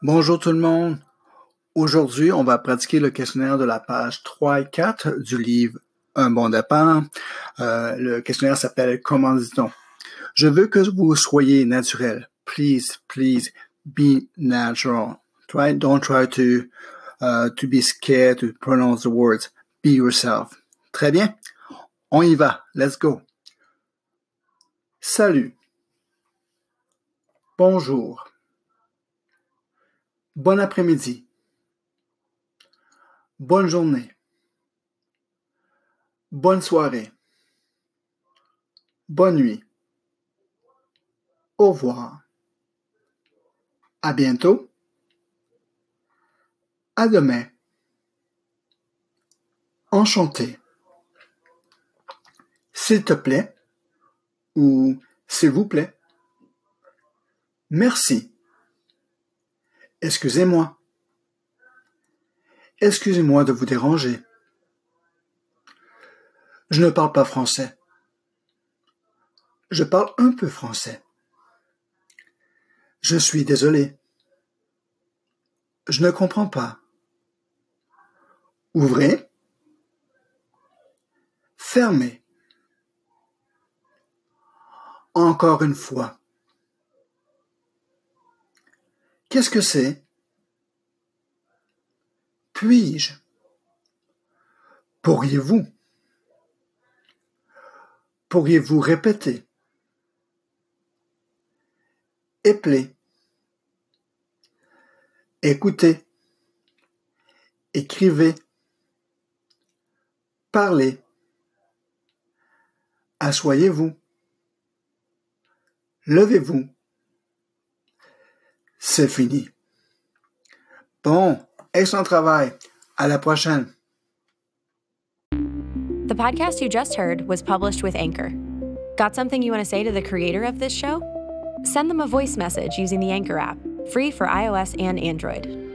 Bonjour tout le monde. Aujourd'hui, on va pratiquer le questionnaire de la page 3 et 4 du livre Un bon départ. Euh, le questionnaire s'appelle Comment dit-on? Je veux que vous soyez naturel. Please, please be natural. Try, don't try to, uh, to be scared to pronounce the words. Be yourself. Très bien. On y va. Let's go. Salut. Bonjour. Bon après-midi. Bonne journée. Bonne soirée. Bonne nuit. Au revoir. À bientôt. À demain. Enchanté. S'il te plaît ou s'il vous plaît. Merci. Excusez-moi. Excusez-moi de vous déranger. Je ne parle pas français. Je parle un peu français. Je suis désolé. Je ne comprends pas. Ouvrez. Fermez. Encore une fois. Qu'est-ce que c'est? Puis-je? Pourriez-vous? Pourriez-vous répéter? Épeler. Écoutez Écrivez. Parlez Assoyez-vous. Levez-vous c'est fini. Bon, excellent travail. À la prochaine. The podcast you just heard was published with Anchor. Got something you want to say to the creator of this show? Send them a voice message using the Anchor app, free for iOS and Android.